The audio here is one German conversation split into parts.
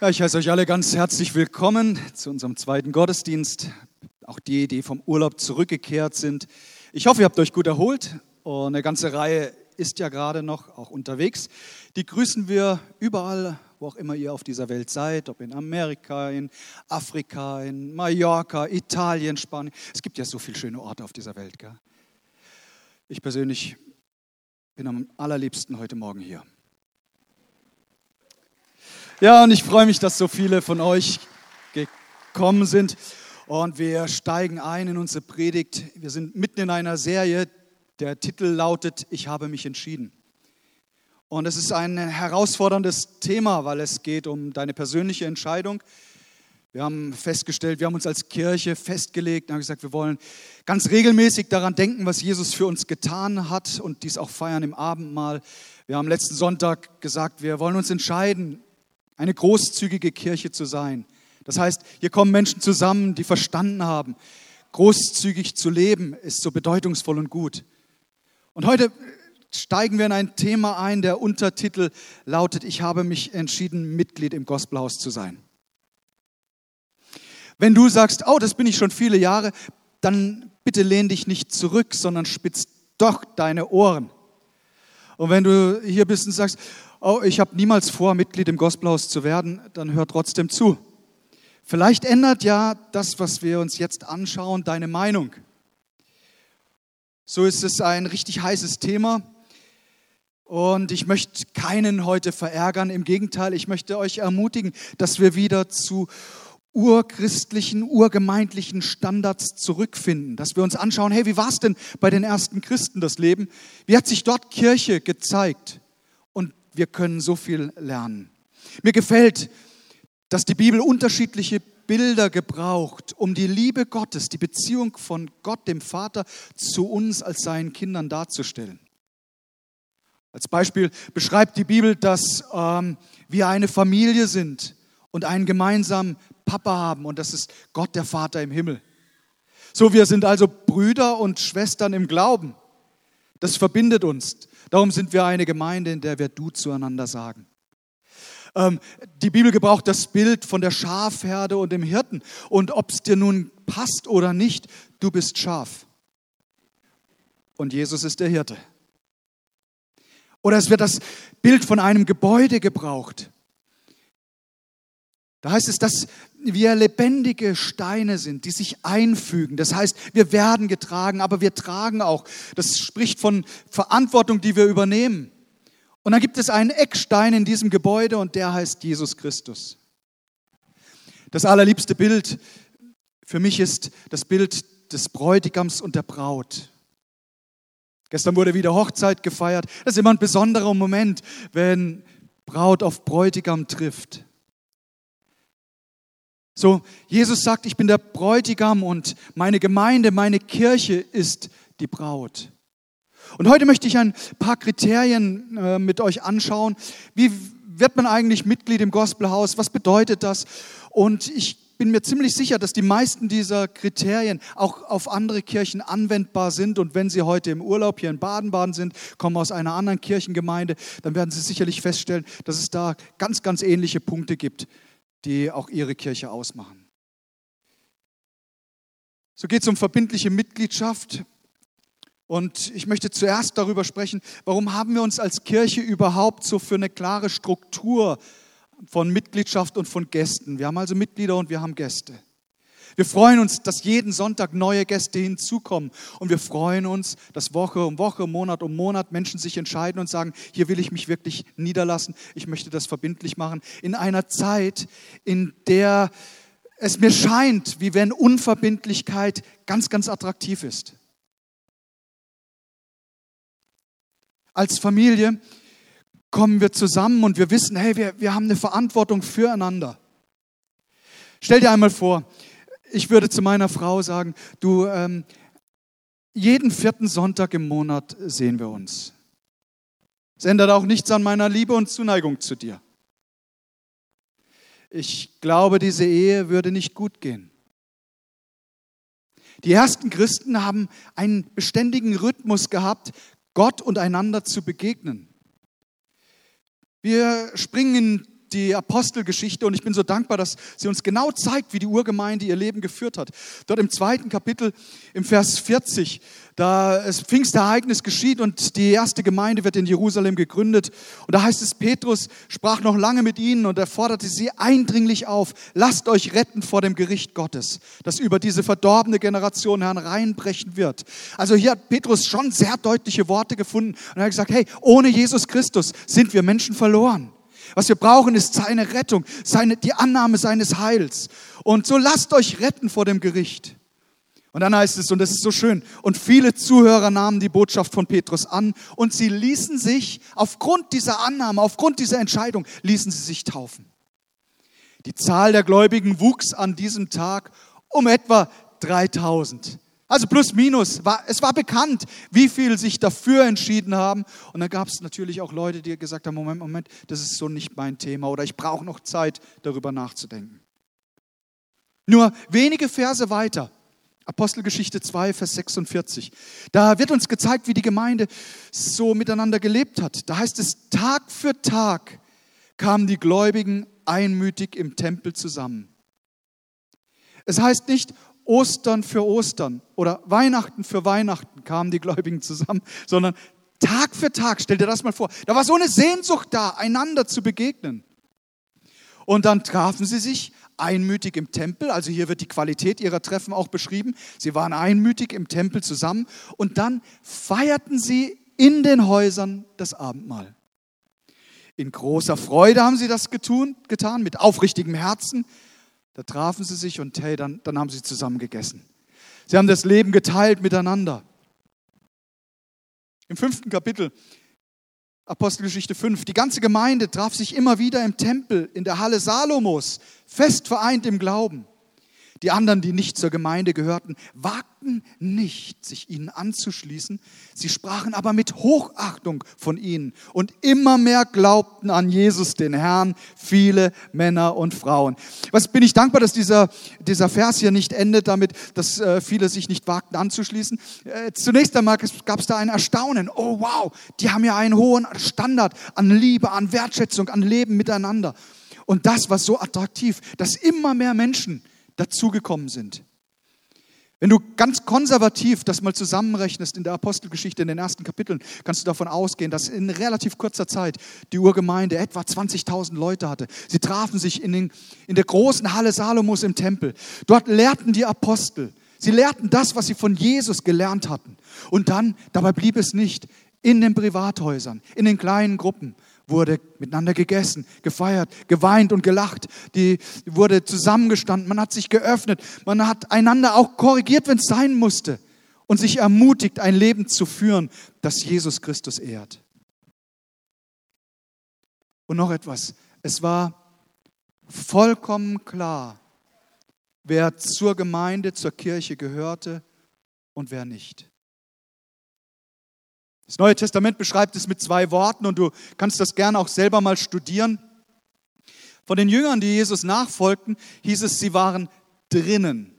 Ja, ich heiße euch alle ganz herzlich willkommen zu unserem zweiten Gottesdienst. Auch die, die vom Urlaub zurückgekehrt sind. Ich hoffe, ihr habt euch gut erholt und eine ganze Reihe ist ja gerade noch auch unterwegs. Die grüßen wir überall, wo auch immer ihr auf dieser Welt seid, ob in Amerika, in Afrika, in Mallorca, Italien, Spanien. Es gibt ja so viele schöne Orte auf dieser Welt. Gell? Ich persönlich bin am allerliebsten heute Morgen hier. Ja, und ich freue mich, dass so viele von euch gekommen sind. Und wir steigen ein in unsere Predigt. Wir sind mitten in einer Serie. Der Titel lautet, ich habe mich entschieden. Und es ist ein herausforderndes Thema, weil es geht um deine persönliche Entscheidung. Wir haben festgestellt, wir haben uns als Kirche festgelegt und haben gesagt, wir wollen ganz regelmäßig daran denken, was Jesus für uns getan hat und dies auch feiern im Abendmahl. Wir haben letzten Sonntag gesagt, wir wollen uns entscheiden, eine großzügige Kirche zu sein. Das heißt, hier kommen Menschen zusammen, die verstanden haben, großzügig zu leben ist so bedeutungsvoll und gut. Und heute steigen wir in ein Thema ein, der Untertitel lautet, ich habe mich entschieden, Mitglied im Gospelhaus zu sein. Wenn du sagst, oh, das bin ich schon viele Jahre, dann bitte lehn dich nicht zurück, sondern spitz doch deine Ohren. Und wenn du hier bist und sagst, oh, ich habe niemals vor, Mitglied im Gospelhaus zu werden, dann hör trotzdem zu. Vielleicht ändert ja das, was wir uns jetzt anschauen, deine Meinung. So ist es ein richtig heißes Thema. Und ich möchte keinen heute verärgern. Im Gegenteil, ich möchte euch ermutigen, dass wir wieder zu urchristlichen, urgemeindlichen Standards zurückfinden. Dass wir uns anschauen, hey, wie war es denn bei den ersten Christen das Leben? Wie hat sich dort Kirche gezeigt? Wir können so viel lernen. Mir gefällt, dass die Bibel unterschiedliche Bilder gebraucht, um die Liebe Gottes, die Beziehung von Gott, dem Vater, zu uns als seinen Kindern darzustellen. Als Beispiel beschreibt die Bibel, dass ähm, wir eine Familie sind und einen gemeinsamen Papa haben und das ist Gott, der Vater im Himmel. So, wir sind also Brüder und Schwestern im Glauben. Das verbindet uns. Darum sind wir eine Gemeinde, in der wir du zueinander sagen. Ähm, die Bibel gebraucht das Bild von der Schafherde und dem Hirten. Und ob es dir nun passt oder nicht, du bist Schaf. Und Jesus ist der Hirte. Oder es wird das Bild von einem Gebäude gebraucht. Da heißt es, dass wir lebendige Steine sind, die sich einfügen. Das heißt, wir werden getragen, aber wir tragen auch. Das spricht von Verantwortung, die wir übernehmen. Und dann gibt es einen Eckstein in diesem Gebäude und der heißt Jesus Christus. Das allerliebste Bild für mich ist das Bild des Bräutigams und der Braut. Gestern wurde wieder Hochzeit gefeiert. Das ist immer ein besonderer Moment, wenn Braut auf Bräutigam trifft. So, Jesus sagt, ich bin der Bräutigam und meine Gemeinde, meine Kirche ist die Braut. Und heute möchte ich ein paar Kriterien äh, mit euch anschauen. Wie wird man eigentlich Mitglied im Gospelhaus? Was bedeutet das? Und ich bin mir ziemlich sicher, dass die meisten dieser Kriterien auch auf andere Kirchen anwendbar sind. Und wenn Sie heute im Urlaub hier in Baden-Baden sind, kommen aus einer anderen Kirchengemeinde, dann werden Sie sicherlich feststellen, dass es da ganz, ganz ähnliche Punkte gibt die auch ihre Kirche ausmachen. So geht es um verbindliche Mitgliedschaft. Und ich möchte zuerst darüber sprechen, warum haben wir uns als Kirche überhaupt so für eine klare Struktur von Mitgliedschaft und von Gästen. Wir haben also Mitglieder und wir haben Gäste. Wir freuen uns, dass jeden Sonntag neue Gäste hinzukommen. Und wir freuen uns, dass Woche um Woche, Monat um Monat Menschen sich entscheiden und sagen, hier will ich mich wirklich niederlassen. Ich möchte das verbindlich machen. In einer Zeit, in der es mir scheint, wie wenn Unverbindlichkeit ganz, ganz attraktiv ist. Als Familie kommen wir zusammen und wir wissen, hey, wir, wir haben eine Verantwortung füreinander. Stell dir einmal vor, ich würde zu meiner Frau sagen, du, ähm, jeden vierten Sonntag im Monat sehen wir uns. Es ändert auch nichts an meiner Liebe und Zuneigung zu dir. Ich glaube, diese Ehe würde nicht gut gehen. Die ersten Christen haben einen beständigen Rhythmus gehabt, Gott und einander zu begegnen. Wir springen in die Apostelgeschichte und ich bin so dankbar, dass sie uns genau zeigt, wie die Urgemeinde ihr Leben geführt hat. Dort im zweiten Kapitel, im Vers 40, da das Pfingstereignis geschieht und die erste Gemeinde wird in Jerusalem gegründet. Und da heißt es, Petrus sprach noch lange mit ihnen und er forderte sie eindringlich auf, lasst euch retten vor dem Gericht Gottes, das über diese verdorbene Generation hereinbrechen wird. Also hier hat Petrus schon sehr deutliche Worte gefunden und er hat gesagt, hey, ohne Jesus Christus sind wir Menschen verloren. Was wir brauchen, ist seine Rettung, seine, die Annahme seines Heils. Und so lasst euch retten vor dem Gericht. Und dann heißt es, und das ist so schön, und viele Zuhörer nahmen die Botschaft von Petrus an und sie ließen sich, aufgrund dieser Annahme, aufgrund dieser Entscheidung, ließen sie sich taufen. Die Zahl der Gläubigen wuchs an diesem Tag um etwa 3000. Also plus minus, war, es war bekannt, wie viel sich dafür entschieden haben. Und dann gab es natürlich auch Leute, die gesagt haben, Moment, Moment, das ist so nicht mein Thema oder ich brauche noch Zeit, darüber nachzudenken. Nur wenige Verse weiter, Apostelgeschichte 2, Vers 46, da wird uns gezeigt, wie die Gemeinde so miteinander gelebt hat. Da heißt es, Tag für Tag kamen die Gläubigen einmütig im Tempel zusammen. Es heißt nicht, Ostern für Ostern oder Weihnachten für Weihnachten kamen die Gläubigen zusammen, sondern Tag für Tag, stell dir das mal vor, da war so eine Sehnsucht da, einander zu begegnen. Und dann trafen sie sich einmütig im Tempel, also hier wird die Qualität ihrer Treffen auch beschrieben. Sie waren einmütig im Tempel zusammen und dann feierten sie in den Häusern das Abendmahl. In großer Freude haben sie das getun, getan, mit aufrichtigem Herzen, da trafen sie sich und hey, dann, dann haben sie zusammen gegessen. Sie haben das Leben geteilt miteinander. Im fünften Kapitel, Apostelgeschichte 5, die ganze Gemeinde traf sich immer wieder im Tempel in der Halle Salomos, fest vereint im Glauben. Die anderen, die nicht zur Gemeinde gehörten, wagten nicht, sich ihnen anzuschließen. Sie sprachen aber mit Hochachtung von ihnen und immer mehr glaubten an Jesus, den Herrn, viele Männer und Frauen. Was bin ich dankbar, dass dieser, dieser Vers hier nicht endet damit, dass äh, viele sich nicht wagten anzuschließen. Äh, zunächst einmal gab es da ein Erstaunen. Oh wow, die haben ja einen hohen Standard an Liebe, an Wertschätzung, an Leben miteinander. Und das war so attraktiv, dass immer mehr Menschen dazugekommen sind. Wenn du ganz konservativ das mal zusammenrechnest in der Apostelgeschichte, in den ersten Kapiteln, kannst du davon ausgehen, dass in relativ kurzer Zeit die Urgemeinde etwa 20.000 Leute hatte. Sie trafen sich in, den, in der großen Halle Salomos im Tempel. Dort lehrten die Apostel. Sie lehrten das, was sie von Jesus gelernt hatten. Und dann, dabei blieb es nicht, in den Privathäusern, in den kleinen Gruppen, wurde miteinander gegessen, gefeiert, geweint und gelacht. Die wurde zusammengestanden, man hat sich geöffnet, man hat einander auch korrigiert, wenn es sein musste und sich ermutigt, ein Leben zu führen, das Jesus Christus ehrt. Und noch etwas, es war vollkommen klar, wer zur Gemeinde, zur Kirche gehörte und wer nicht. Das Neue Testament beschreibt es mit zwei Worten und du kannst das gerne auch selber mal studieren. Von den Jüngern, die Jesus nachfolgten, hieß es, sie waren drinnen.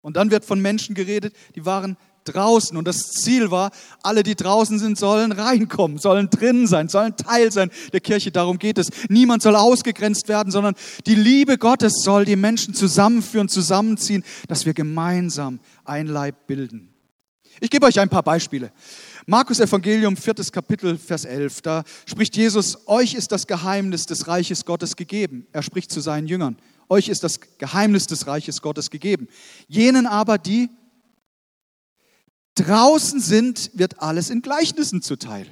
Und dann wird von Menschen geredet, die waren draußen. Und das Ziel war, alle, die draußen sind, sollen reinkommen, sollen drinnen sein, sollen Teil sein der Kirche. Darum geht es. Niemand soll ausgegrenzt werden, sondern die Liebe Gottes soll die Menschen zusammenführen, zusammenziehen, dass wir gemeinsam ein Leib bilden. Ich gebe euch ein paar Beispiele. Markus Evangelium, viertes Kapitel, Vers 11, da spricht Jesus, euch ist das Geheimnis des Reiches Gottes gegeben. Er spricht zu seinen Jüngern, euch ist das Geheimnis des Reiches Gottes gegeben. Jenen aber, die draußen sind, wird alles in Gleichnissen zuteil.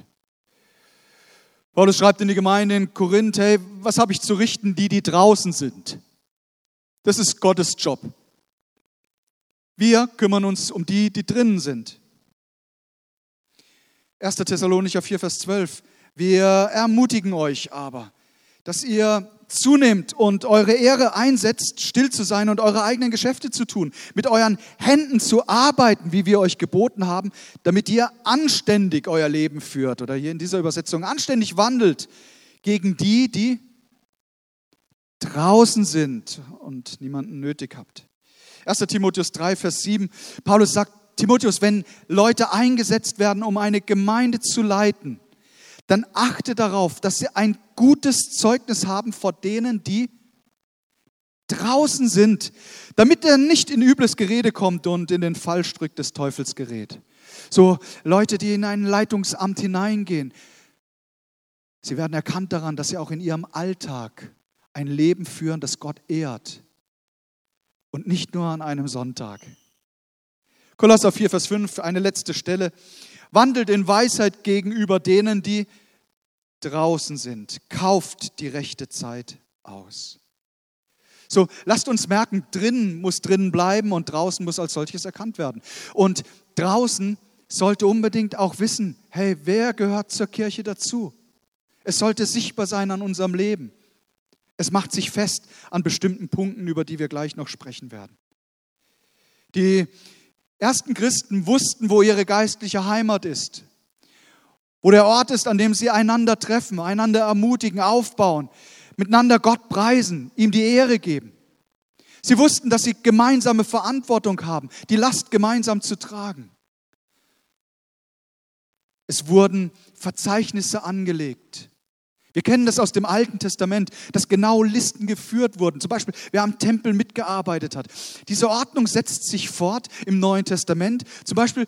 Paulus schreibt in die Gemeinde in Korinth, hey, was habe ich zu richten, die, die draußen sind? Das ist Gottes Job. Wir kümmern uns um die, die drinnen sind. 1. Thessalonicher 4, Vers 12. Wir ermutigen euch aber, dass ihr zunehmt und eure Ehre einsetzt, still zu sein und eure eigenen Geschäfte zu tun, mit euren Händen zu arbeiten, wie wir euch geboten haben, damit ihr anständig euer Leben führt oder hier in dieser Übersetzung anständig wandelt gegen die, die draußen sind und niemanden nötig habt. 1. Timotheus 3, Vers 7. Paulus sagt, Timotheus, wenn Leute eingesetzt werden, um eine Gemeinde zu leiten, dann achte darauf, dass sie ein gutes Zeugnis haben vor denen, die draußen sind, damit er nicht in übles Gerede kommt und in den Fallstrick des Teufels gerät. So Leute, die in ein Leitungsamt hineingehen, sie werden erkannt daran, dass sie auch in ihrem Alltag ein Leben führen, das Gott ehrt und nicht nur an einem Sonntag. Kolosser 4, Vers 5, eine letzte Stelle. Wandelt in Weisheit gegenüber denen, die draußen sind. Kauft die rechte Zeit aus. So, lasst uns merken, drinnen muss drinnen bleiben und draußen muss als solches erkannt werden. Und draußen sollte unbedingt auch wissen, hey, wer gehört zur Kirche dazu? Es sollte sichtbar sein an unserem Leben. Es macht sich fest an bestimmten Punkten, über die wir gleich noch sprechen werden. Die ersten Christen wussten, wo ihre geistliche Heimat ist, wo der Ort ist, an dem sie einander treffen, einander ermutigen, aufbauen, miteinander Gott preisen, ihm die Ehre geben. Sie wussten, dass sie gemeinsame Verantwortung haben, die Last gemeinsam zu tragen. Es wurden Verzeichnisse angelegt wir kennen das aus dem Alten Testament, dass genau Listen geführt wurden. Zum Beispiel, wer am Tempel mitgearbeitet hat. Diese Ordnung setzt sich fort im Neuen Testament. Zum Beispiel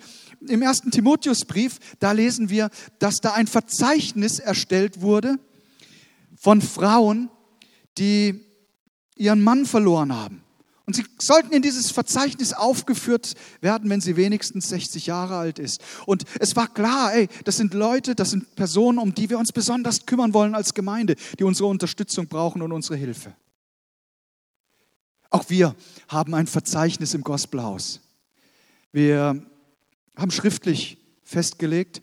im ersten Timotheusbrief, da lesen wir, dass da ein Verzeichnis erstellt wurde von Frauen, die ihren Mann verloren haben. Und sie sollten in dieses Verzeichnis aufgeführt werden, wenn sie wenigstens 60 Jahre alt ist. Und es war klar, ey, das sind Leute, das sind Personen, um die wir uns besonders kümmern wollen als Gemeinde, die unsere Unterstützung brauchen und unsere Hilfe. Auch wir haben ein Verzeichnis im Gospelhaus. Wir haben schriftlich festgelegt,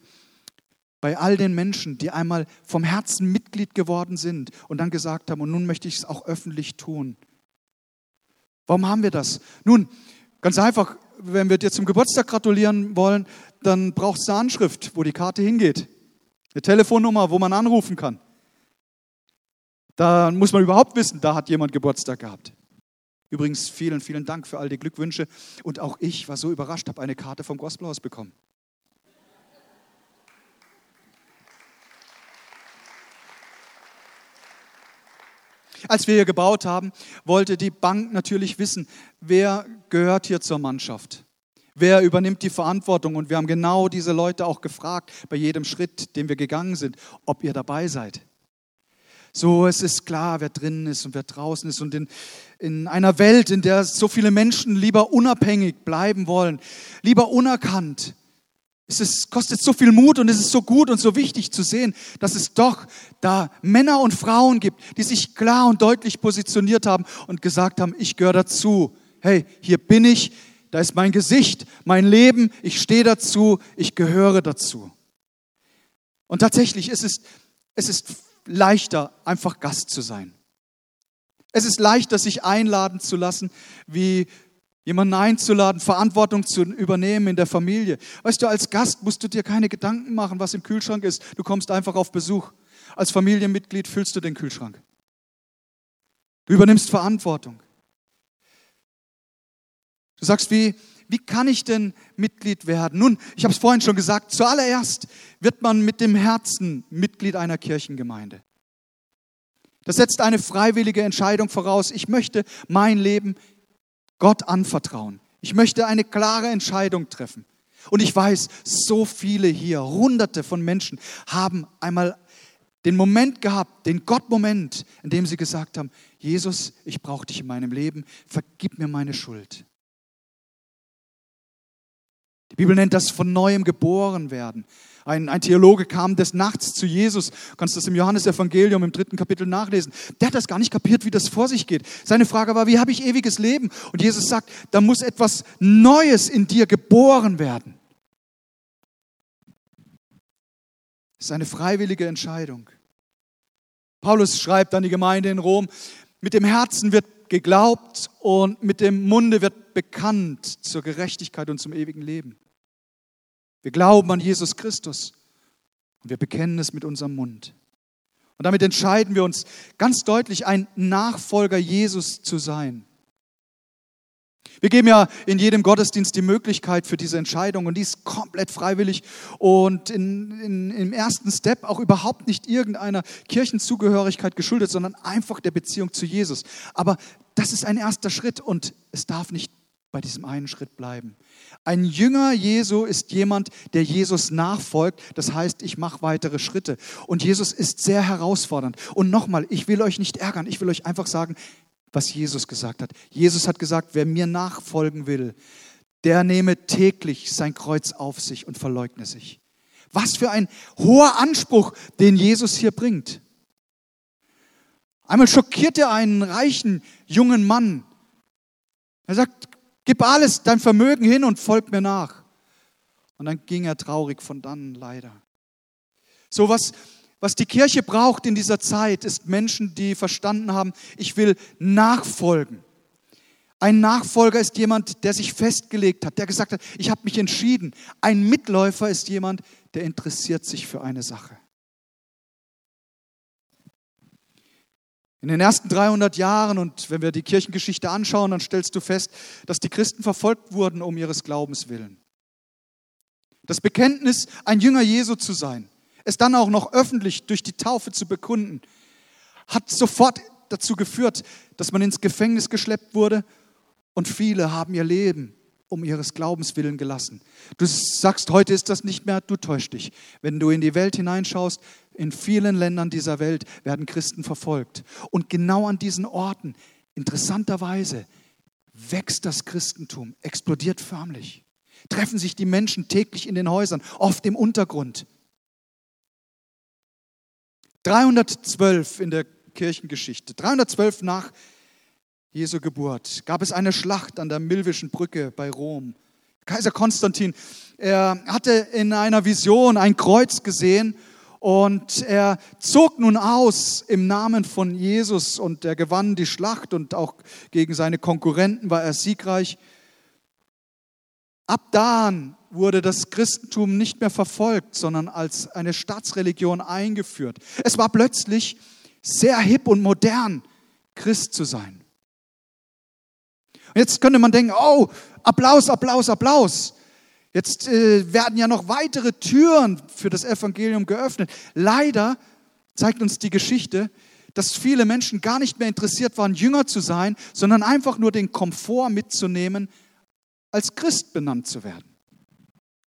bei all den Menschen, die einmal vom Herzen Mitglied geworden sind und dann gesagt haben, und nun möchte ich es auch öffentlich tun, Warum haben wir das? Nun, ganz einfach, wenn wir dir zum Geburtstag gratulieren wollen, dann brauchst du eine Anschrift, wo die Karte hingeht. Eine Telefonnummer, wo man anrufen kann. Da muss man überhaupt wissen, da hat jemand Geburtstag gehabt. Übrigens, vielen, vielen Dank für all die Glückwünsche. Und auch ich war so überrascht, habe eine Karte vom Gospelhaus bekommen. Als wir hier gebaut haben, wollte die Bank natürlich wissen, wer gehört hier zur Mannschaft. Wer übernimmt die Verantwortung? Und wir haben genau diese Leute auch gefragt, bei jedem Schritt, den wir gegangen sind, ob ihr dabei seid. So, es ist klar, wer drinnen ist und wer draußen ist. Und in, in einer Welt, in der so viele Menschen lieber unabhängig bleiben wollen, lieber unerkannt, es ist, kostet so viel Mut und es ist so gut und so wichtig zu sehen, dass es doch da Männer und Frauen gibt, die sich klar und deutlich positioniert haben und gesagt haben, ich gehöre dazu. Hey, hier bin ich, da ist mein Gesicht, mein Leben, ich stehe dazu, ich gehöre dazu. Und tatsächlich ist es, es ist leichter, einfach Gast zu sein. Es ist leichter, sich einladen zu lassen, wie jemanden einzuladen, Verantwortung zu übernehmen in der Familie. Weißt du, als Gast musst du dir keine Gedanken machen, was im Kühlschrank ist. Du kommst einfach auf Besuch. Als Familienmitglied füllst du den Kühlschrank. Du übernimmst Verantwortung. Du sagst, wie, wie kann ich denn Mitglied werden? Nun, ich habe es vorhin schon gesagt, zuallererst wird man mit dem Herzen Mitglied einer Kirchengemeinde. Das setzt eine freiwillige Entscheidung voraus. Ich möchte mein Leben Gott anvertrauen. Ich möchte eine klare Entscheidung treffen. Und ich weiß, so viele hier, hunderte von Menschen haben einmal den Moment gehabt, den Gott-Moment, in dem sie gesagt haben, Jesus, ich brauche dich in meinem Leben, vergib mir meine Schuld. Die Bibel nennt das von neuem geboren werden. Ein, ein Theologe kam des Nachts zu Jesus, du kannst das im Johannesevangelium im dritten Kapitel nachlesen. Der hat das gar nicht kapiert, wie das vor sich geht. Seine Frage war, wie habe ich ewiges Leben? Und Jesus sagt, da muss etwas Neues in dir geboren werden. Das ist eine freiwillige Entscheidung. Paulus schreibt an die Gemeinde in Rom, mit dem Herzen wird geglaubt und mit dem Munde wird bekannt zur Gerechtigkeit und zum ewigen Leben. Wir glauben an Jesus Christus und wir bekennen es mit unserem Mund. Und damit entscheiden wir uns ganz deutlich, ein Nachfolger Jesus zu sein. Wir geben ja in jedem Gottesdienst die Möglichkeit für diese Entscheidung und die ist komplett freiwillig und in, in, im ersten Step auch überhaupt nicht irgendeiner Kirchenzugehörigkeit geschuldet, sondern einfach der Beziehung zu Jesus. Aber das ist ein erster Schritt und es darf nicht bei diesem einen Schritt bleiben. Ein Jünger Jesu ist jemand, der Jesus nachfolgt. Das heißt, ich mache weitere Schritte. Und Jesus ist sehr herausfordernd. Und nochmal, ich will euch nicht ärgern. Ich will euch einfach sagen, was Jesus gesagt hat. Jesus hat gesagt, wer mir nachfolgen will, der nehme täglich sein Kreuz auf sich und verleugne sich. Was für ein hoher Anspruch, den Jesus hier bringt. Einmal schockiert er einen reichen jungen Mann. Er sagt, gib alles, dein Vermögen hin und folg mir nach. Und dann ging er traurig von dann leider. So was, was die Kirche braucht in dieser Zeit, ist Menschen, die verstanden haben, ich will nachfolgen. Ein Nachfolger ist jemand, der sich festgelegt hat, der gesagt hat, ich habe mich entschieden. Ein Mitläufer ist jemand, der interessiert sich für eine Sache. In den ersten 300 Jahren, und wenn wir die Kirchengeschichte anschauen, dann stellst du fest, dass die Christen verfolgt wurden um ihres Glaubens willen. Das Bekenntnis, ein Jünger Jesu zu sein, es dann auch noch öffentlich durch die Taufe zu bekunden, hat sofort dazu geführt, dass man ins Gefängnis geschleppt wurde und viele haben ihr Leben um ihres Glaubens willen gelassen. Du sagst, heute ist das nicht mehr, du täuschst dich. Wenn du in die Welt hineinschaust, in vielen Ländern dieser Welt werden Christen verfolgt. Und genau an diesen Orten, interessanterweise, wächst das Christentum, explodiert förmlich. Treffen sich die Menschen täglich in den Häusern, oft im Untergrund. 312 in der Kirchengeschichte, 312 nach Jesu Geburt, gab es eine Schlacht an der Milvischen Brücke bei Rom. Kaiser Konstantin, er hatte in einer Vision ein Kreuz gesehen und er zog nun aus im Namen von Jesus und er gewann die Schlacht und auch gegen seine Konkurrenten war er siegreich. Ab dann wurde das Christentum nicht mehr verfolgt, sondern als eine Staatsreligion eingeführt. Es war plötzlich sehr hip und modern, Christ zu sein. Und jetzt könnte man denken, oh, Applaus, Applaus, Applaus. Jetzt äh, werden ja noch weitere Türen für das Evangelium geöffnet. Leider zeigt uns die Geschichte, dass viele Menschen gar nicht mehr interessiert waren, Jünger zu sein, sondern einfach nur den Komfort mitzunehmen, als Christ benannt zu werden.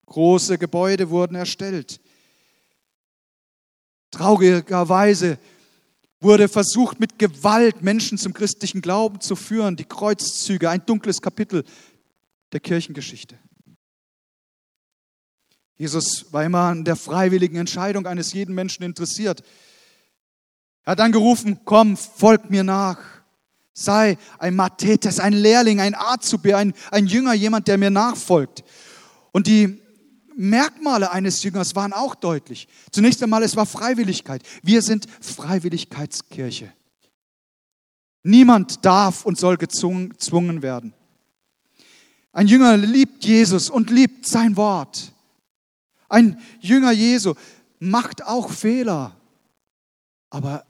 Große Gebäude wurden erstellt. Traurigerweise wurde versucht, mit Gewalt Menschen zum christlichen Glauben zu führen. Die Kreuzzüge, ein dunkles Kapitel der Kirchengeschichte. Jesus war immer an der freiwilligen Entscheidung eines jeden Menschen interessiert. Er hat dann gerufen, komm, folg mir nach. Sei ein Mathetes, ein Lehrling, ein Azubi, ein, ein Jünger, jemand, der mir nachfolgt. Und die Merkmale eines Jüngers waren auch deutlich. Zunächst einmal, es war Freiwilligkeit. Wir sind Freiwilligkeitskirche. Niemand darf und soll gezwungen werden. Ein Jünger liebt Jesus und liebt sein Wort. Ein Jünger Jesu macht auch Fehler, aber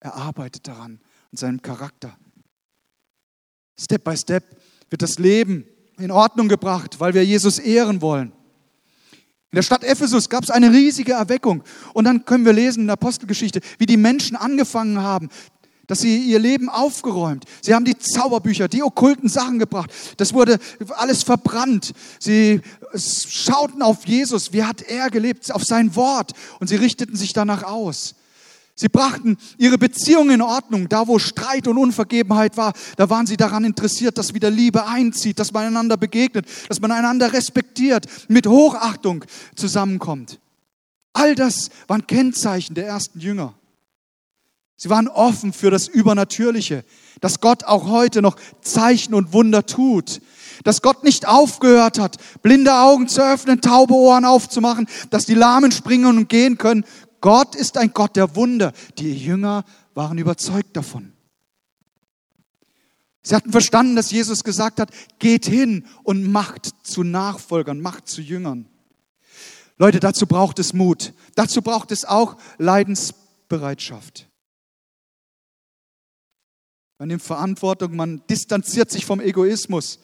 er arbeitet daran, an seinem Charakter. Step by Step wird das Leben in Ordnung gebracht, weil wir Jesus ehren wollen. In der Stadt Ephesus gab es eine riesige Erweckung. Und dann können wir lesen in der Apostelgeschichte, wie die Menschen angefangen haben, dass sie ihr Leben aufgeräumt. Sie haben die Zauberbücher, die okkulten Sachen gebracht. Das wurde alles verbrannt. Sie schauten auf Jesus, wie hat er gelebt, auf sein Wort und sie richteten sich danach aus. Sie brachten ihre Beziehung in Ordnung. Da, wo Streit und Unvergebenheit war, da waren sie daran interessiert, dass wieder Liebe einzieht, dass man einander begegnet, dass man einander respektiert, mit Hochachtung zusammenkommt. All das waren Kennzeichen der ersten Jünger. Sie waren offen für das Übernatürliche, dass Gott auch heute noch Zeichen und Wunder tut, dass Gott nicht aufgehört hat, blinde Augen zu öffnen, taube Ohren aufzumachen, dass die Lahmen springen und gehen können. Gott ist ein Gott der Wunder. Die Jünger waren überzeugt davon. Sie hatten verstanden, dass Jesus gesagt hat, geht hin und macht zu Nachfolgern, macht zu Jüngern. Leute, dazu braucht es Mut. Dazu braucht es auch Leidensbereitschaft. Man nimmt Verantwortung, man distanziert sich vom Egoismus.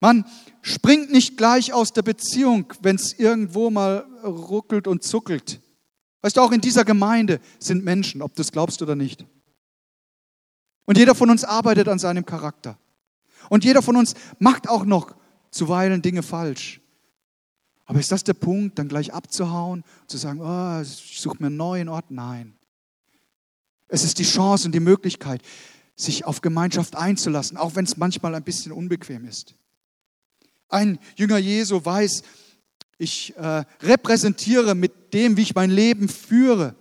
Man springt nicht gleich aus der Beziehung, wenn es irgendwo mal ruckelt und zuckelt. Weißt du, auch in dieser Gemeinde sind Menschen, ob du es glaubst oder nicht. Und jeder von uns arbeitet an seinem Charakter. Und jeder von uns macht auch noch zuweilen Dinge falsch. Aber ist das der Punkt, dann gleich abzuhauen, zu sagen, oh, ich suche mir einen neuen Ort? Nein. Es ist die Chance und die Möglichkeit, sich auf Gemeinschaft einzulassen, auch wenn es manchmal ein bisschen unbequem ist. Ein Jünger Jesu weiß, ich äh, repräsentiere mit dem, wie ich mein Leben führe,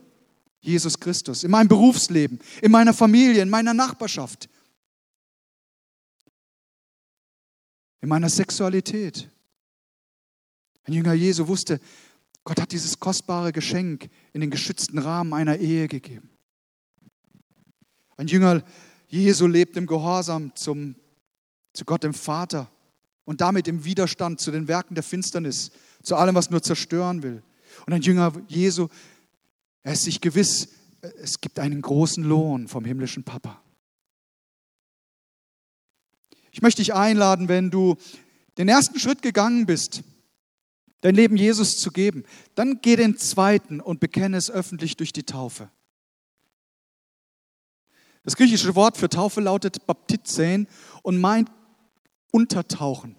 Jesus Christus, in meinem Berufsleben, in meiner Familie, in meiner Nachbarschaft, in meiner Sexualität. Ein Jünger Jesu wusste, Gott hat dieses kostbare Geschenk in den geschützten Rahmen einer Ehe gegeben. Ein Jünger Jesu lebt im Gehorsam zum, zu Gott dem Vater und damit im Widerstand zu den Werken der Finsternis, zu allem, was nur zerstören will. Und ein Jünger Jesu, er ist sich gewiss, es gibt einen großen Lohn vom himmlischen Papa. Ich möchte dich einladen, wenn du den ersten Schritt gegangen bist, dein Leben Jesus zu geben, dann geh den zweiten und bekenne es öffentlich durch die Taufe. Das griechische Wort für Taufe lautet Baptizein und meint untertauchen.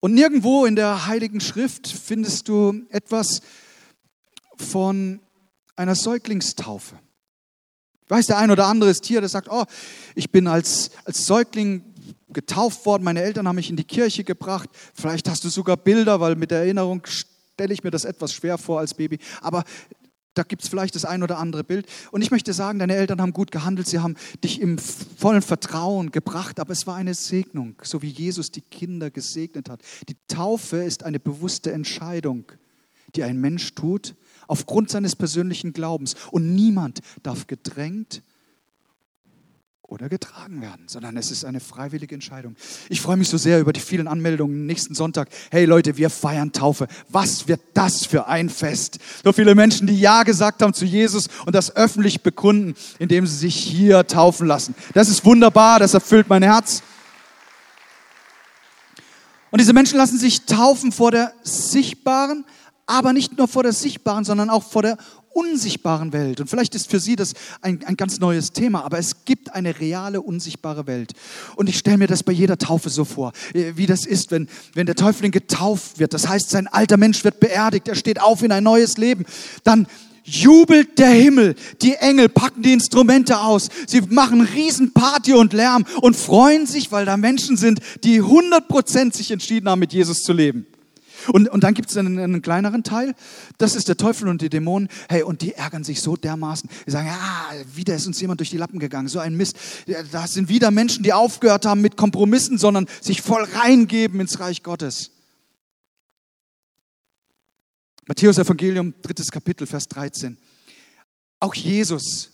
Und nirgendwo in der Heiligen Schrift findest du etwas von einer Säuglingstaufe. Ich weiß, der ein oder andere ist hier, der sagt, oh, ich bin als, als Säugling getauft worden, meine Eltern haben mich in die Kirche gebracht. Vielleicht hast du sogar Bilder, weil mit der Erinnerung stelle ich mir das etwas schwer vor als Baby. Aber da gibt es vielleicht das ein oder andere Bild. Und ich möchte sagen, deine Eltern haben gut gehandelt, sie haben dich im vollen Vertrauen gebracht, aber es war eine Segnung, so wie Jesus die Kinder gesegnet hat. Die Taufe ist eine bewusste Entscheidung, die ein Mensch tut, aufgrund seines persönlichen Glaubens. Und niemand darf gedrängt oder getragen werden, sondern es ist eine freiwillige Entscheidung. Ich freue mich so sehr über die vielen Anmeldungen nächsten Sonntag. Hey Leute, wir feiern Taufe. Was wird das für ein Fest? So viele Menschen, die Ja gesagt haben zu Jesus und das öffentlich bekunden, indem sie sich hier taufen lassen. Das ist wunderbar, das erfüllt mein Herz. Und diese Menschen lassen sich taufen vor der sichtbaren, aber nicht nur vor der sichtbaren, sondern auch vor der unsichtbaren Welt. Und vielleicht ist für Sie das ein, ein ganz neues Thema, aber es gibt eine reale, unsichtbare Welt. Und ich stelle mir das bei jeder Taufe so vor, äh, wie das ist, wenn, wenn der Täufling getauft wird. Das heißt, sein alter Mensch wird beerdigt, er steht auf in ein neues Leben. Dann jubelt der Himmel. Die Engel packen die Instrumente aus. Sie machen Riesenparty und Lärm und freuen sich, weil da Menschen sind, die 100% sich entschieden haben, mit Jesus zu leben. Und, und dann gibt es einen, einen, kleineren Teil, das ist der Teufel und die Dämonen. Hey, und die ärgern sich so dermaßen. Die sagen, ja, wieder ist uns jemand durch die Lappen gegangen, so ein Mist. Da sind wieder Menschen, die aufgehört haben mit Kompromissen, sondern sich voll reingeben ins Reich Gottes. Matthäus Evangelium, drittes Kapitel, Vers 13. Auch Jesus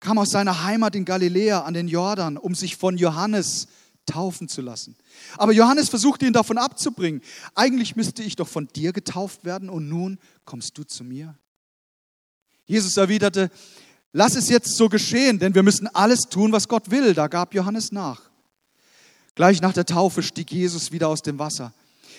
kam aus seiner Heimat in Galiläa an den Jordan, um sich von Johannes taufen zu lassen. Aber Johannes versuchte ihn davon abzubringen. Eigentlich müsste ich doch von dir getauft werden und nun kommst du zu mir. Jesus erwiderte, lass es jetzt so geschehen, denn wir müssen alles tun, was Gott will. Da gab Johannes nach. Gleich nach der Taufe stieg Jesus wieder aus dem Wasser.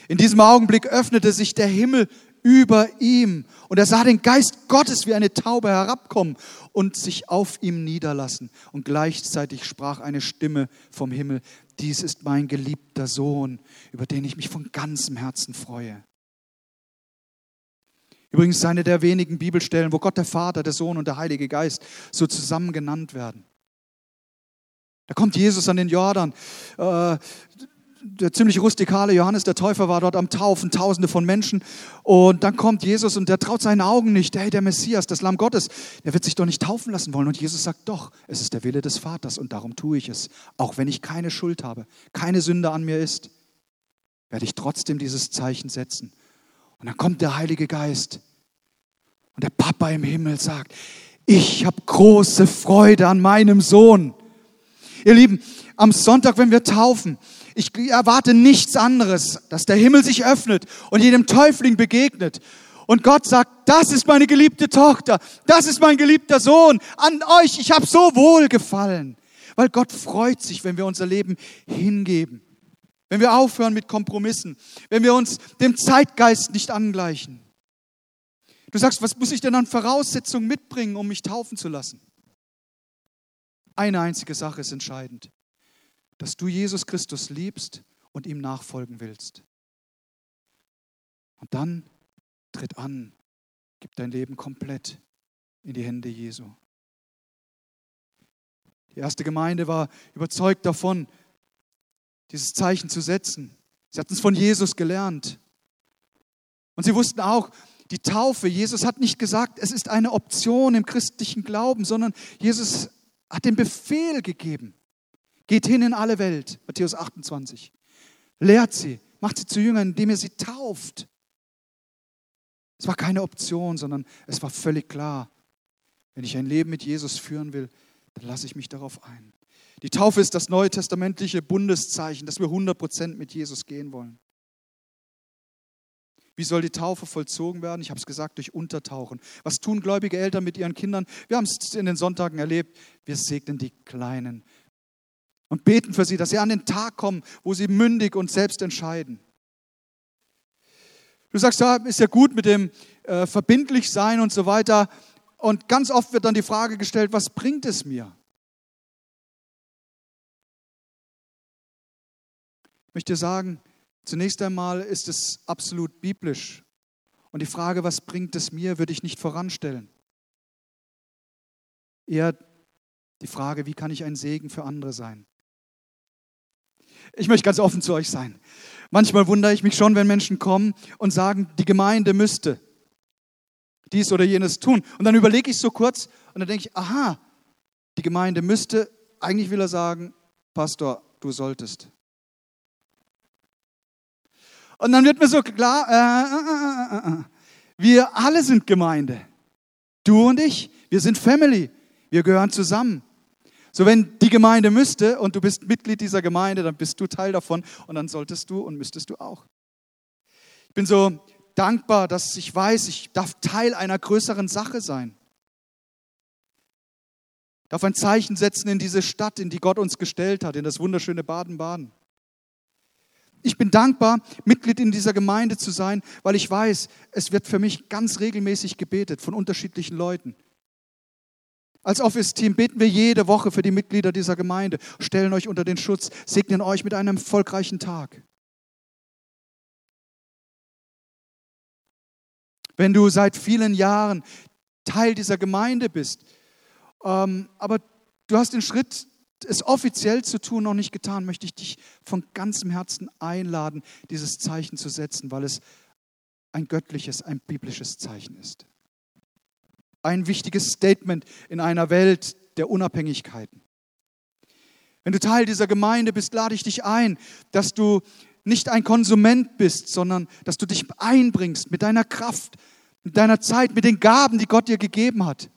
In diesem Augenblick öffnete sich der Himmel über ihm und er sah den Geist Gottes wie eine Taube herabkommen und sich auf ihm niederlassen. Und gleichzeitig sprach eine Stimme vom Himmel, dies ist mein geliebter Sohn, über den ich mich von ganzem Herzen freue. Übrigens eine der wenigen Bibelstellen, wo Gott der Vater, der Sohn und der Heilige Geist so zusammen genannt werden. Da kommt Jesus an den Jordan. Äh, der ziemlich rustikale Johannes der Täufer war dort am Taufen, tausende von Menschen. Und dann kommt Jesus und der traut seinen Augen nicht. Hey, der Messias, das Lamm Gottes, der wird sich doch nicht taufen lassen wollen. Und Jesus sagt, doch, es ist der Wille des Vaters und darum tue ich es. Auch wenn ich keine Schuld habe, keine Sünde an mir ist, werde ich trotzdem dieses Zeichen setzen. Und dann kommt der Heilige Geist und der Papa im Himmel sagt, ich habe große Freude an meinem Sohn. Ihr Lieben, am Sonntag, wenn wir taufen, ich erwarte nichts anderes, dass der Himmel sich öffnet und jedem Täufling begegnet. Und Gott sagt, das ist meine geliebte Tochter, das ist mein geliebter Sohn, an euch, ich habe so wohl gefallen. Weil Gott freut sich, wenn wir unser Leben hingeben. Wenn wir aufhören mit Kompromissen. Wenn wir uns dem Zeitgeist nicht angleichen. Du sagst, was muss ich denn an Voraussetzungen mitbringen, um mich taufen zu lassen? Eine einzige Sache ist entscheidend, dass du Jesus Christus liebst und ihm nachfolgen willst. Und dann tritt an, gib dein Leben komplett in die Hände Jesu. Die erste Gemeinde war überzeugt davon, dieses Zeichen zu setzen. Sie hatten es von Jesus gelernt. Und sie wussten auch, die Taufe, Jesus hat nicht gesagt, es ist eine Option im christlichen Glauben, sondern Jesus hat den Befehl gegeben. Geht hin in alle Welt, Matthäus 28. Lehrt sie, macht sie zu Jüngern, indem ihr sie tauft. Es war keine Option, sondern es war völlig klar. Wenn ich ein Leben mit Jesus führen will, dann lasse ich mich darauf ein. Die Taufe ist das neue testamentliche Bundeszeichen, dass wir 100% mit Jesus gehen wollen. Wie soll die Taufe vollzogen werden? Ich habe es gesagt, durch Untertauchen. Was tun gläubige Eltern mit ihren Kindern? Wir haben es in den Sonntagen erlebt. Wir segnen die Kleinen und beten für sie, dass sie an den Tag kommen, wo sie mündig und selbst entscheiden. Du sagst, ja, ist ja gut mit dem äh, verbindlich sein und so weiter. Und ganz oft wird dann die Frage gestellt, was bringt es mir? Ich möchte sagen, Zunächst einmal ist es absolut biblisch. Und die Frage, was bringt es mir, würde ich nicht voranstellen. Eher die Frage, wie kann ich ein Segen für andere sein? Ich möchte ganz offen zu euch sein. Manchmal wundere ich mich schon, wenn Menschen kommen und sagen, die Gemeinde müsste dies oder jenes tun. Und dann überlege ich so kurz und dann denke ich, aha, die Gemeinde müsste, eigentlich will er sagen, Pastor, du solltest. Und dann wird mir so klar, äh, äh, äh, wir alle sind Gemeinde. Du und ich, wir sind Family. Wir gehören zusammen. So, wenn die Gemeinde müsste und du bist Mitglied dieser Gemeinde, dann bist du Teil davon und dann solltest du und müsstest du auch. Ich bin so dankbar, dass ich weiß, ich darf Teil einer größeren Sache sein. Ich darf ein Zeichen setzen in diese Stadt, in die Gott uns gestellt hat, in das wunderschöne Baden-Baden. Ich bin dankbar, Mitglied in dieser Gemeinde zu sein, weil ich weiß, es wird für mich ganz regelmäßig gebetet von unterschiedlichen Leuten. Als Office-Team beten wir jede Woche für die Mitglieder dieser Gemeinde, stellen euch unter den Schutz, segnen euch mit einem erfolgreichen Tag. Wenn du seit vielen Jahren Teil dieser Gemeinde bist, ähm, aber du hast den Schritt es offiziell zu tun noch nicht getan, möchte ich dich von ganzem Herzen einladen, dieses Zeichen zu setzen, weil es ein göttliches, ein biblisches Zeichen ist. Ein wichtiges Statement in einer Welt der Unabhängigkeiten. Wenn du Teil dieser Gemeinde bist, lade ich dich ein, dass du nicht ein Konsument bist, sondern dass du dich einbringst mit deiner Kraft, mit deiner Zeit, mit den Gaben, die Gott dir gegeben hat.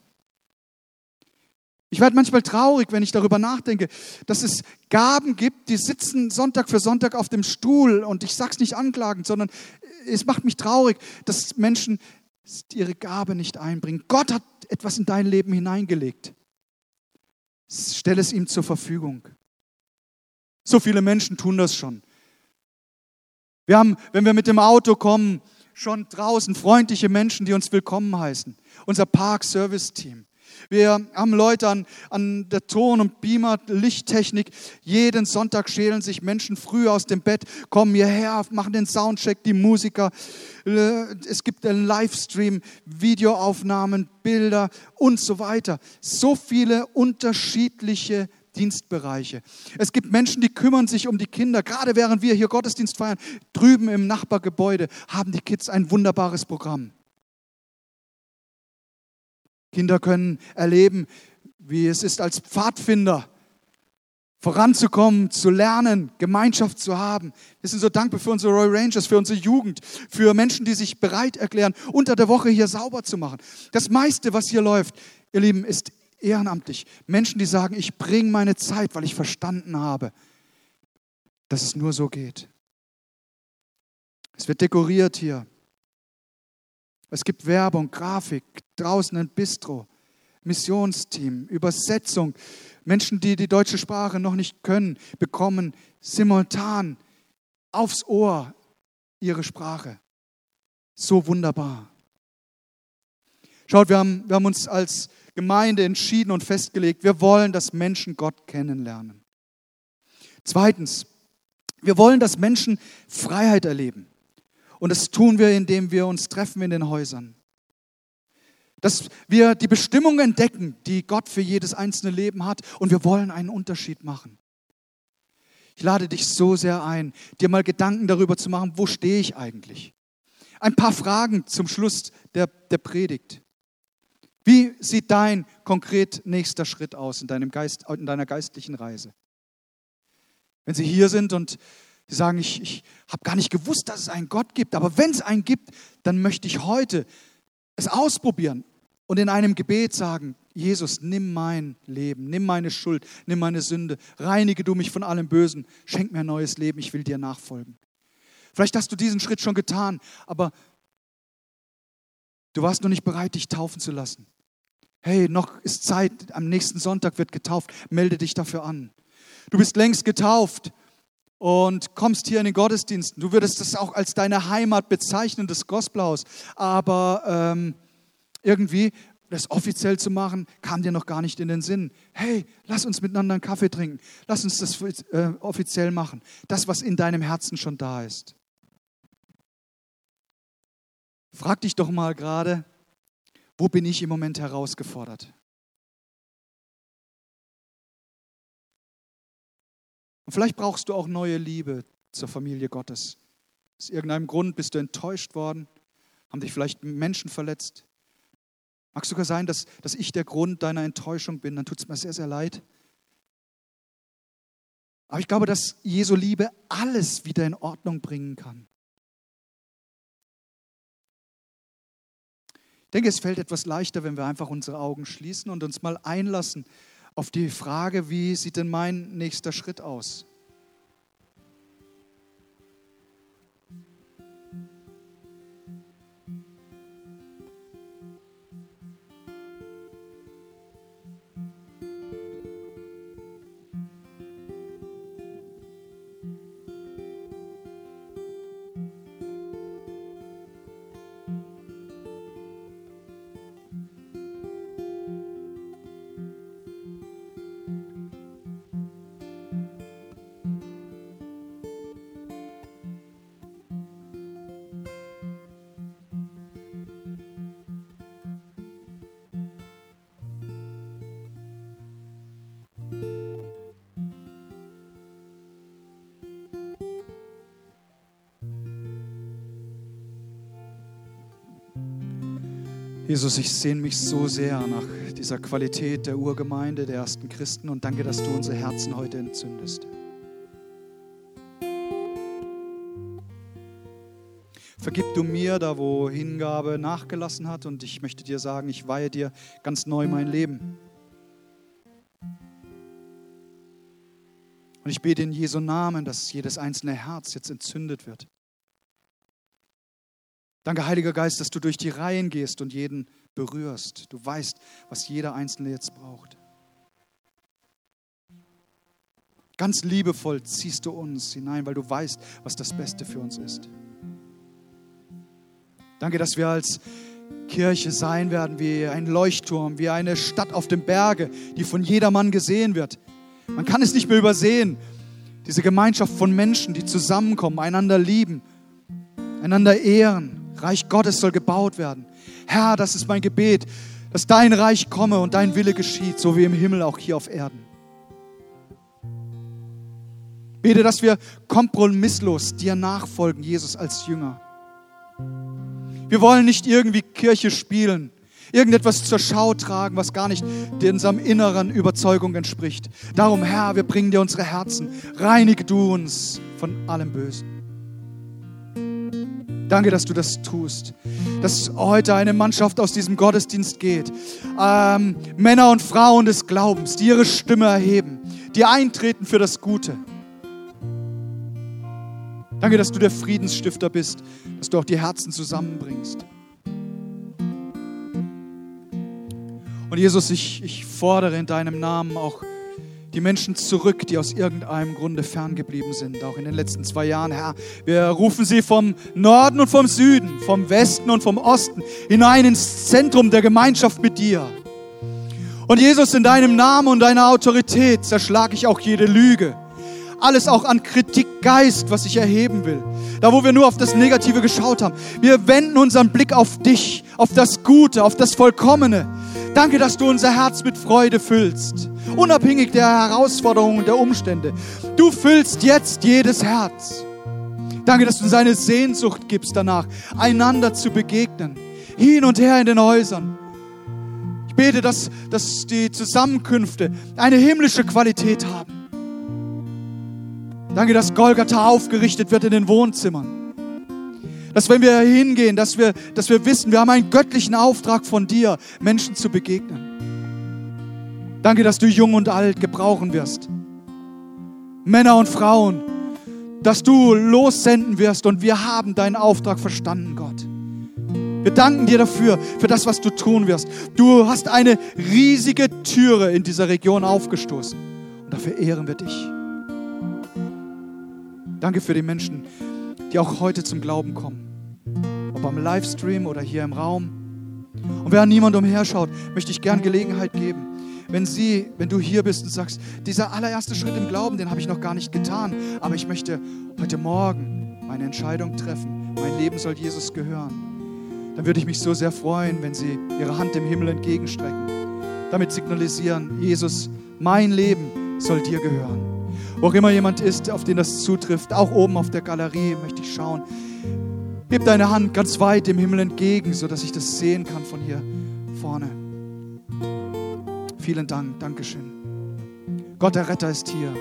Ich werde manchmal traurig, wenn ich darüber nachdenke, dass es Gaben gibt, die sitzen Sonntag für Sonntag auf dem Stuhl und ich sage es nicht anklagend, sondern es macht mich traurig, dass Menschen ihre Gabe nicht einbringen. Gott hat etwas in dein Leben hineingelegt. Stell es ihm zur Verfügung. So viele Menschen tun das schon. Wir haben, wenn wir mit dem Auto kommen, schon draußen freundliche Menschen, die uns willkommen heißen. Unser Park-Service-Team. Wir haben Leute an, an der Ton- und Beamer, Lichttechnik. Jeden Sonntag schälen sich Menschen früh aus dem Bett, kommen hierher, machen den Soundcheck, die Musiker. Äh, es gibt einen Livestream, Videoaufnahmen, Bilder und so weiter. So viele unterschiedliche Dienstbereiche. Es gibt Menschen, die kümmern sich um die Kinder. Gerade während wir hier Gottesdienst feiern, drüben im Nachbargebäude haben die Kids ein wunderbares Programm. Kinder können erleben, wie es ist, als Pfadfinder voranzukommen, zu lernen, Gemeinschaft zu haben. Wir sind so dankbar für unsere Royal Rangers, für unsere Jugend, für Menschen, die sich bereit erklären, unter der Woche hier sauber zu machen. Das meiste, was hier läuft, ihr Lieben, ist ehrenamtlich. Menschen, die sagen, ich bringe meine Zeit, weil ich verstanden habe, dass es nur so geht. Es wird dekoriert hier. Es gibt Werbung, Grafik, draußen ein Bistro. Missionsteam, Übersetzung. Menschen, die die deutsche Sprache noch nicht können, bekommen simultan aufs Ohr ihre Sprache. So wunderbar. Schaut, wir haben, wir haben uns als Gemeinde entschieden und festgelegt, wir wollen, dass Menschen Gott kennenlernen. Zweitens, wir wollen, dass Menschen Freiheit erleben. Und das tun wir, indem wir uns treffen in den Häusern. Dass wir die Bestimmung entdecken, die Gott für jedes einzelne Leben hat. Und wir wollen einen Unterschied machen. Ich lade dich so sehr ein, dir mal Gedanken darüber zu machen, wo stehe ich eigentlich? Ein paar Fragen zum Schluss der, der Predigt. Wie sieht dein konkret nächster Schritt aus in, deinem Geist, in deiner geistlichen Reise? Wenn Sie hier sind und Sie sagen, ich, ich habe gar nicht gewusst, dass es einen Gott gibt, aber wenn es einen gibt, dann möchte ich heute es ausprobieren und in einem Gebet sagen, Jesus, nimm mein Leben, nimm meine Schuld, nimm meine Sünde, reinige du mich von allem Bösen, schenk mir ein neues Leben, ich will dir nachfolgen. Vielleicht hast du diesen Schritt schon getan, aber du warst noch nicht bereit, dich taufen zu lassen. Hey, noch ist Zeit, am nächsten Sonntag wird getauft, melde dich dafür an. Du bist längst getauft und kommst hier in den Gottesdiensten. Du würdest das auch als deine Heimat bezeichnen, das Gospelhaus. Aber ähm, irgendwie das offiziell zu machen, kam dir noch gar nicht in den Sinn. Hey, lass uns miteinander einen Kaffee trinken. Lass uns das äh, offiziell machen. Das, was in deinem Herzen schon da ist. Frag dich doch mal gerade, wo bin ich im Moment herausgefordert? Und vielleicht brauchst du auch neue Liebe zur Familie Gottes. Aus irgendeinem Grund bist du enttäuscht worden, haben dich vielleicht Menschen verletzt. Mag sogar sein, dass, dass ich der Grund deiner Enttäuschung bin, dann tut es mir sehr, sehr leid. Aber ich glaube, dass Jesu Liebe alles wieder in Ordnung bringen kann. Ich denke, es fällt etwas leichter, wenn wir einfach unsere Augen schließen und uns mal einlassen auf die Frage, wie sieht denn mein nächster Schritt aus? Jesus, ich sehne mich so sehr nach dieser Qualität der Urgemeinde, der ersten Christen und danke, dass du unsere Herzen heute entzündest. Vergib du mir da, wo Hingabe nachgelassen hat und ich möchte dir sagen, ich weihe dir ganz neu mein Leben. Und ich bete in Jesu Namen, dass jedes einzelne Herz jetzt entzündet wird. Danke, Heiliger Geist, dass du durch die Reihen gehst und jeden berührst. Du weißt, was jeder Einzelne jetzt braucht. Ganz liebevoll ziehst du uns hinein, weil du weißt, was das Beste für uns ist. Danke, dass wir als Kirche sein werden wie ein Leuchtturm, wie eine Stadt auf dem Berge, die von jedermann gesehen wird. Man kann es nicht mehr übersehen. Diese Gemeinschaft von Menschen, die zusammenkommen, einander lieben, einander ehren, Reich Gottes soll gebaut werden. Herr, das ist mein Gebet, dass dein Reich komme und dein Wille geschieht, so wie im Himmel auch hier auf Erden. Bete, dass wir kompromisslos dir nachfolgen, Jesus als Jünger. Wir wollen nicht irgendwie Kirche spielen, irgendetwas zur Schau tragen, was gar nicht unserem inneren Überzeugung entspricht. Darum, Herr, wir bringen dir unsere Herzen. Reinige du uns von allem Bösen. Danke, dass du das tust. Dass heute eine Mannschaft aus diesem Gottesdienst geht. Ähm, Männer und Frauen des Glaubens, die ihre Stimme erheben, die eintreten für das Gute. Danke, dass du der Friedensstifter bist, dass du auch die Herzen zusammenbringst. Und Jesus, ich, ich fordere in deinem Namen auch die Menschen zurück, die aus irgendeinem Grunde ferngeblieben sind, auch in den letzten zwei Jahren, Herr. Wir rufen sie vom Norden und vom Süden, vom Westen und vom Osten hinein ins Zentrum der Gemeinschaft mit dir. Und Jesus, in deinem Namen und deiner Autorität zerschlage ich auch jede Lüge. Alles auch an Kritikgeist, was ich erheben will. Da, wo wir nur auf das Negative geschaut haben. Wir wenden unseren Blick auf dich, auf das Gute, auf das Vollkommene. Danke, dass du unser Herz mit Freude füllst, unabhängig der Herausforderungen und der Umstände. Du füllst jetzt jedes Herz. Danke, dass du uns eine Sehnsucht gibst danach, einander zu begegnen, hin und her in den Häusern. Ich bete, dass, dass die Zusammenkünfte eine himmlische Qualität haben. Danke, dass Golgatha aufgerichtet wird in den Wohnzimmern. Dass wenn wir hingehen, dass wir, dass wir wissen, wir haben einen göttlichen Auftrag von dir, Menschen zu begegnen. Danke, dass du jung und alt gebrauchen wirst. Männer und Frauen, dass du lossenden wirst und wir haben deinen Auftrag verstanden, Gott. Wir danken dir dafür, für das, was du tun wirst. Du hast eine riesige Türe in dieser Region aufgestoßen und dafür ehren wir dich. Danke für die Menschen, die auch heute zum Glauben kommen. Ob am Livestream oder hier im Raum. Und wer niemand umherschaut, möchte ich gern Gelegenheit geben. Wenn sie, wenn du hier bist und sagst, dieser allererste Schritt im Glauben, den habe ich noch gar nicht getan, aber ich möchte heute Morgen meine Entscheidung treffen. Mein Leben soll Jesus gehören. Dann würde ich mich so sehr freuen, wenn sie ihre Hand dem Himmel entgegenstrecken. Damit signalisieren, Jesus, mein Leben soll dir gehören. Wo auch immer jemand ist, auf den das zutrifft, auch oben auf der Galerie möchte ich schauen. Heb deine Hand ganz weit dem Himmel entgegen, sodass ich das sehen kann von hier vorne. Vielen Dank, Dankeschön. Gott, der Retter, ist hier.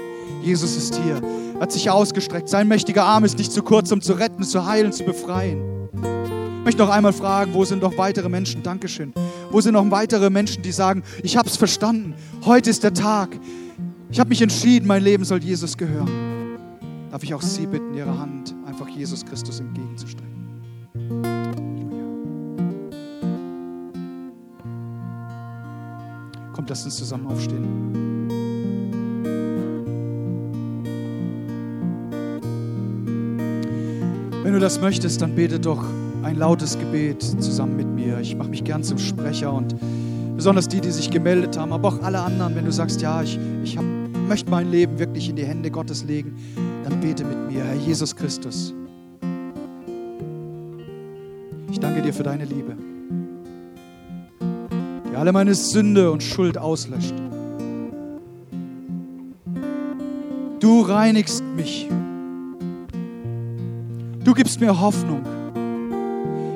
Jesus ist hier. Er hat sich ausgestreckt. Sein mächtiger Arm ist nicht zu kurz, um zu retten, zu heilen, zu befreien. Ich möchte noch einmal fragen, wo sind noch weitere Menschen? Dankeschön. Wo sind noch weitere Menschen, die sagen, ich habe es verstanden. Heute ist der Tag. Ich habe mich entschieden, mein Leben soll Jesus gehören. Darf ich auch Sie bitten, Ihre Hand einfach Jesus Christus entgegenzustrecken? Kommt, lasst uns zusammen aufstehen. Wenn du das möchtest, dann bete doch ein lautes Gebet zusammen mit mir. Ich mache mich gern zum Sprecher und besonders die, die sich gemeldet haben, aber auch alle anderen, wenn du sagst, ja, ich, ich habe möchte mein Leben wirklich in die Hände Gottes legen, dann bete mit mir, Herr Jesus Christus. Ich danke dir für deine Liebe, die alle meine Sünde und Schuld auslöscht. Du reinigst mich. Du gibst mir Hoffnung,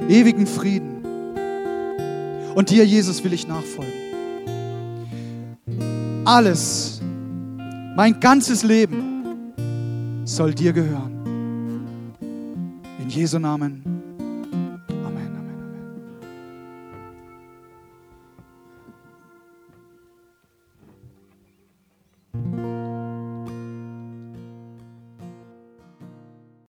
ewigen Frieden. Und dir, Jesus, will ich nachfolgen. Alles, mein ganzes Leben soll dir gehören. In Jesu Namen.